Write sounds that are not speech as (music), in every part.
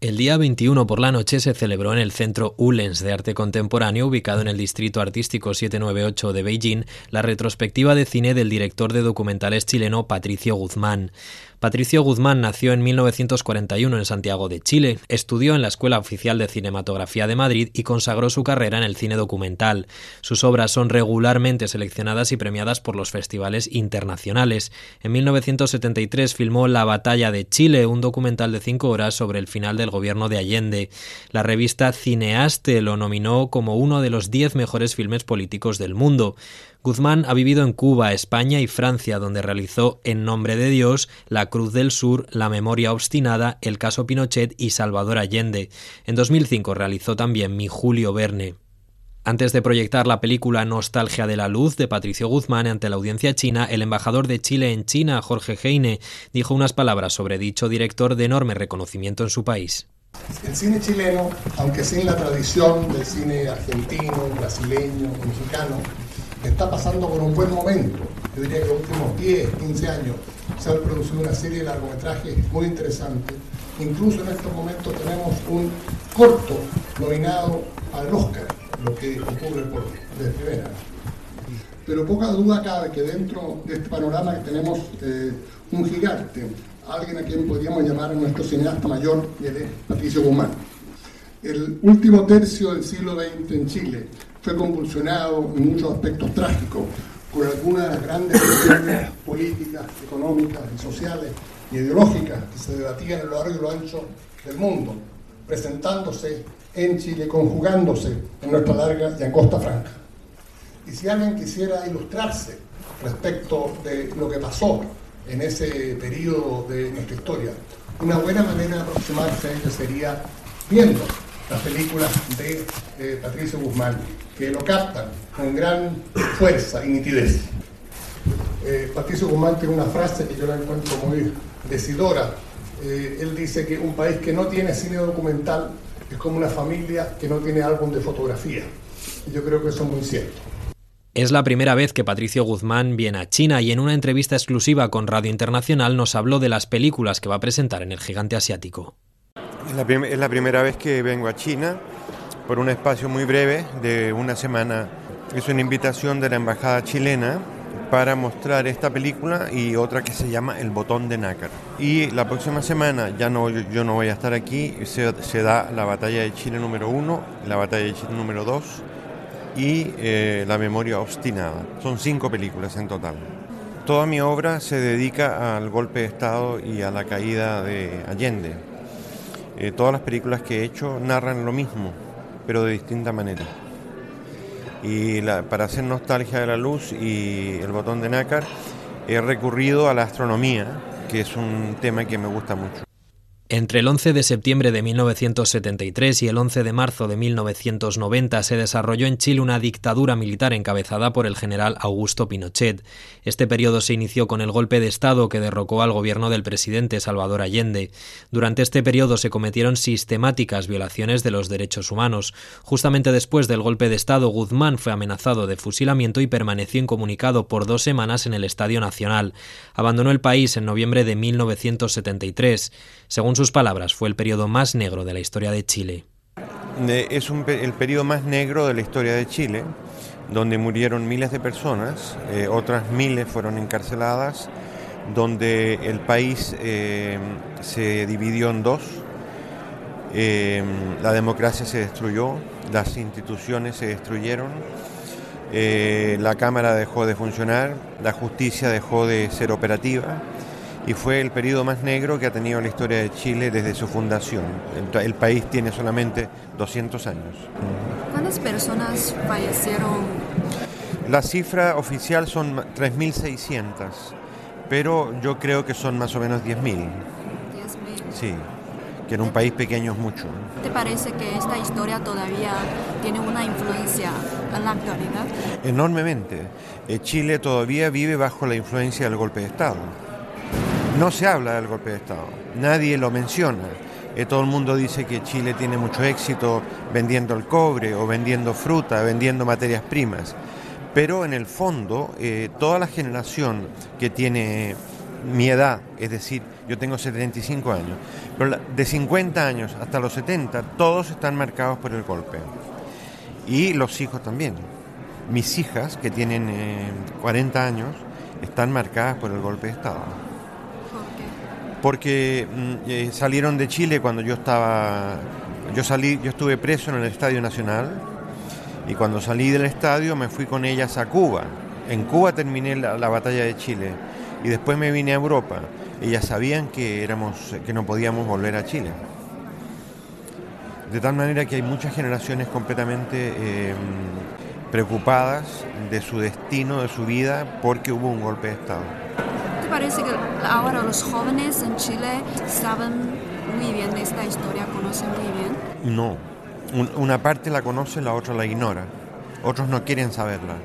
El día 21 por la noche se celebró en el Centro Ullens de Arte Contemporáneo, ubicado en el Distrito Artístico 798 de Beijing, la retrospectiva de cine del director de documentales chileno Patricio Guzmán. Patricio Guzmán nació en 1941 en Santiago de Chile, estudió en la Escuela Oficial de Cinematografía de Madrid y consagró su carrera en el cine documental. Sus obras son regularmente seleccionadas y premiadas por los festivales internacionales. En 1973 filmó La Batalla de Chile, un documental de cinco horas sobre el final del gobierno de Allende. La revista Cineaste lo nominó como uno de los diez mejores filmes políticos del mundo. Guzmán ha vivido en Cuba, España y Francia, donde realizó En nombre de Dios, La Cruz del Sur, La memoria obstinada, El caso Pinochet y Salvador Allende. En 2005 realizó también Mi Julio Verne. Antes de proyectar la película Nostalgia de la Luz de Patricio Guzmán ante la audiencia china, el embajador de Chile en China, Jorge Heine, dijo unas palabras sobre dicho director de enorme reconocimiento en su país. El cine chileno, aunque sin la tradición del cine argentino, brasileño, mexicano, está pasando por un buen momento. Yo diría que los últimos 10, 15 años se ha producido una serie de largometrajes muy interesantes. Incluso en estos momentos tenemos un corto nominado al Oscar, lo que ocurre por de primera. Pero poca duda cabe que dentro de este panorama tenemos eh, un gigante, alguien a quien podríamos llamar nuestro cineasta mayor, y él es Patricio Guzmán. El último tercio del siglo XX en Chile fue convulsionado en muchos aspectos trágicos por algunas de las grandes cuestiones (coughs) políticas, económicas y sociales y ideológicas que se debatían a lo largo y lo ancho del mundo, presentándose en Chile, conjugándose en nuestra larga y angosta franja. Y si alguien quisiera ilustrarse respecto de lo que pasó en ese periodo de nuestra historia, una buena manera de aproximarse sería viendo las películas de eh, Patricio Guzmán, que lo captan con gran fuerza y nitidez. Eh, Patricio Guzmán tiene una frase que yo la encuentro muy decidora. Eh, él dice que un país que no tiene cine documental es como una familia que no tiene álbum de fotografía. Y yo creo que eso es muy cierto. Es la primera vez que Patricio Guzmán viene a China y en una entrevista exclusiva con Radio Internacional nos habló de las películas que va a presentar en el gigante asiático. Es la, es la primera vez que vengo a China por un espacio muy breve de una semana. Es una invitación de la Embajada chilena para mostrar esta película y otra que se llama El botón de nácar. Y la próxima semana, ya no, yo no voy a estar aquí, se, se da la batalla de Chile número uno, la batalla de Chile número dos y eh, La memoria obstinada. Son cinco películas en total. Toda mi obra se dedica al golpe de Estado y a la caída de Allende. Eh, todas las películas que he hecho narran lo mismo, pero de distinta manera. Y para hacer nostalgia de la luz y el botón de nácar, he recurrido a la astronomía, que es un tema que me gusta mucho. Entre el 11 de septiembre de 1973 y el 11 de marzo de 1990 se desarrolló en Chile una dictadura militar encabezada por el general Augusto Pinochet. Este periodo se inició con el golpe de Estado que derrocó al gobierno del presidente Salvador Allende. Durante este periodo se cometieron sistemáticas violaciones de los derechos humanos. Justamente después del golpe de Estado, Guzmán fue amenazado de fusilamiento y permaneció incomunicado por dos semanas en el Estadio Nacional. Abandonó el país en noviembre de 1973. Según sus palabras, fue el periodo más negro de la historia de Chile. Es el periodo más negro de la historia de Chile, donde murieron miles de personas, eh, otras miles fueron encarceladas, donde el país eh, se dividió en dos, eh, la democracia se destruyó, las instituciones se destruyeron, la Cámara dejó de funcionar, la justicia dejó de ser operativa y fue el periodo más negro que ha tenido la historia de Chile desde su fundación. El, país tiene solamente 200 años. ¿Cuántas personas fallecieron? La cifra oficial son 3.600, pero yo creo que son más o menos 10.000. 10.000. Sí, que en un país pequeño es mucho. ¿Te parece que esta historia todavía tiene una influencia en la actualidad? Enormemente. Eh, Chile todavía vive bajo la influencia del golpe de Estado no se habla del golpe de Estado, nadie lo menciona. Eh, todo el mundo dice que Chile tiene mucho éxito vendiendo el cobre o vendiendo fruta, vendiendo materias primas, pero en el fondo eh, toda la generación que tiene mi edad, es decir, yo tengo 75 años, pero de 50 años hasta los 70, todos están marcados por el golpe. Y los hijos también. Mis hijas, que tienen 40 eh, años, están marcadas por el golpe de Estado. Porque mm, eh, salieron de Chile cuando yo estaba, yo salí, yo estuve preso en el Estadio Nacional y cuando salí del estadio me fui con ellas a Cuba. En Cuba terminé la batalla de Chile y después me vine a Europa. Ellas sabían que, éramos, que no podíamos volver a Chile. De tal manera que hay muchas generaciones completamente eh, preocupadas de su destino, de su vida, porque hubo un golpe de Estado. ¿Te parece que ahora los jóvenes en Chile saben muy bien esta historia, conocen muy bien? No. Una parte la conoce, la otra la ignora. Otros no quieren saberla.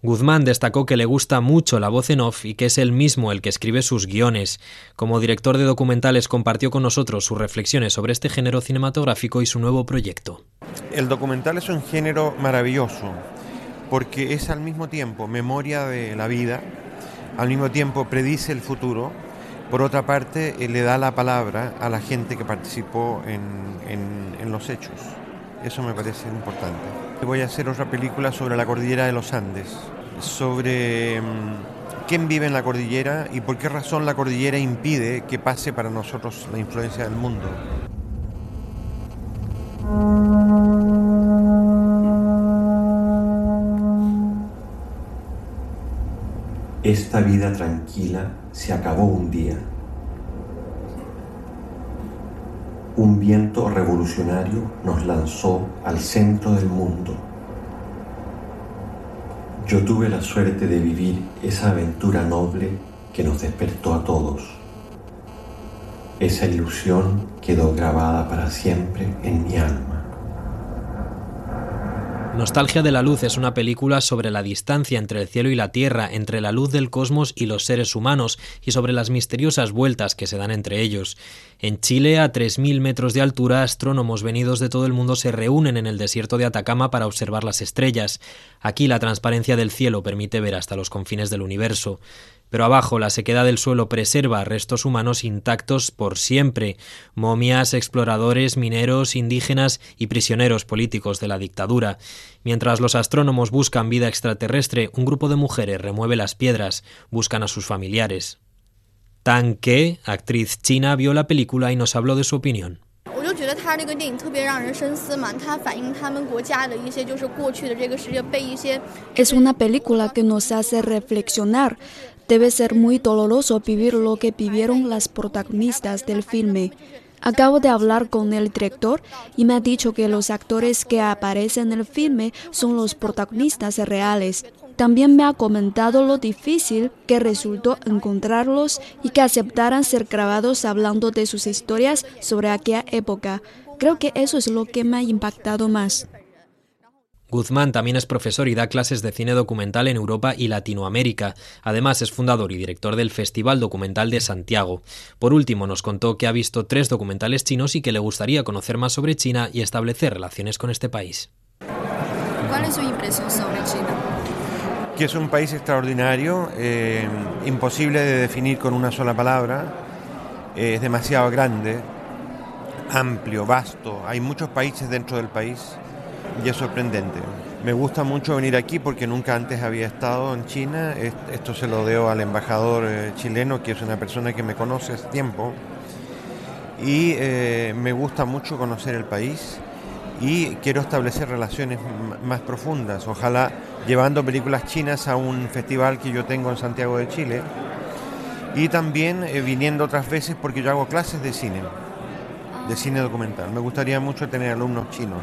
Guzmán destacó que le gusta mucho la voz en off y que es él mismo el que escribe sus guiones. Como director de documentales compartió con nosotros sus reflexiones sobre este género cinematográfico y su nuevo proyecto. El documental es un género maravilloso porque es al mismo tiempo memoria de la vida, al mismo tiempo predice el futuro, por otra parte eh, le da la palabra a la gente que participó en, los hechos. Eso me parece importante. Voy a hacer otra película sobre la cordillera de los Andes, sobre mm, quién vive en la cordillera y por qué razón la cordillera impide que pase para nosotros la influencia del mundo. Esta vida tranquila se acabó un día. Un viento revolucionario nos lanzó al centro del mundo. Yo tuve la suerte de vivir esa aventura noble que nos despertó a todos. Esa ilusión quedó grabada para siempre en mi alma. Nostalgia de la Luz es una película sobre la distancia entre el cielo y la tierra, entre la luz del cosmos y los seres humanos, y sobre las misteriosas vueltas que se dan entre ellos. En Chile, a 3.000 metros de altura, astrónomos venidos de todo el mundo se reúnen en el desierto de Atacama para observar las estrellas. Aquí la transparencia del cielo permite ver hasta los confines del universo pero abajo la sequedad del suelo preserva restos humanos intactos por siempre, momias, exploradores, mineros, indígenas y prisioneros políticos de la dictadura. Mientras los astrónomos buscan vida extraterrestre, un grupo de mujeres remueve las piedras, buscan a sus familiares. Tan Ke, actriz china, vio la película y nos habló de su opinión. Es una película que nos hace reflexionar Debe ser muy doloroso vivir lo que vivieron las protagonistas del filme. Acabo de hablar con el director y me ha dicho que los actores que aparecen en el filme son los protagonistas reales. También me ha comentado lo difícil que resultó encontrarlos y que aceptaran ser grabados hablando de sus historias sobre aquella época. Creo que eso es lo que me ha impactado más. Guzmán también es profesor y da clases de cine documental en Europa y Latinoamérica. Además, es fundador y director del Festival Documental de Santiago. Por último, nos contó que ha visto tres documentales chinos y que le gustaría conocer más sobre China y establecer relaciones con este país. ¿Cuál es su impresión sobre China? Que es un país extraordinario, eh, imposible de definir con una sola palabra, eh, es demasiado grande, amplio, vasto, hay muchos países dentro del país y es sorprendente. Me gusta mucho venir aquí porque nunca antes había estado en China. Esto se lo debo al embajador eh, chileno, que es una persona que me conoce hace tiempo. Y eh, me gusta mucho conocer el país y quiero establecer relaciones más profundas. Ojalá llevando películas chinas a un festival que yo tengo en Santiago de Chile. Y también eh, viniendo otras veces porque yo hago clases de cine, de cine documental. Me gustaría mucho tener alumnos chinos.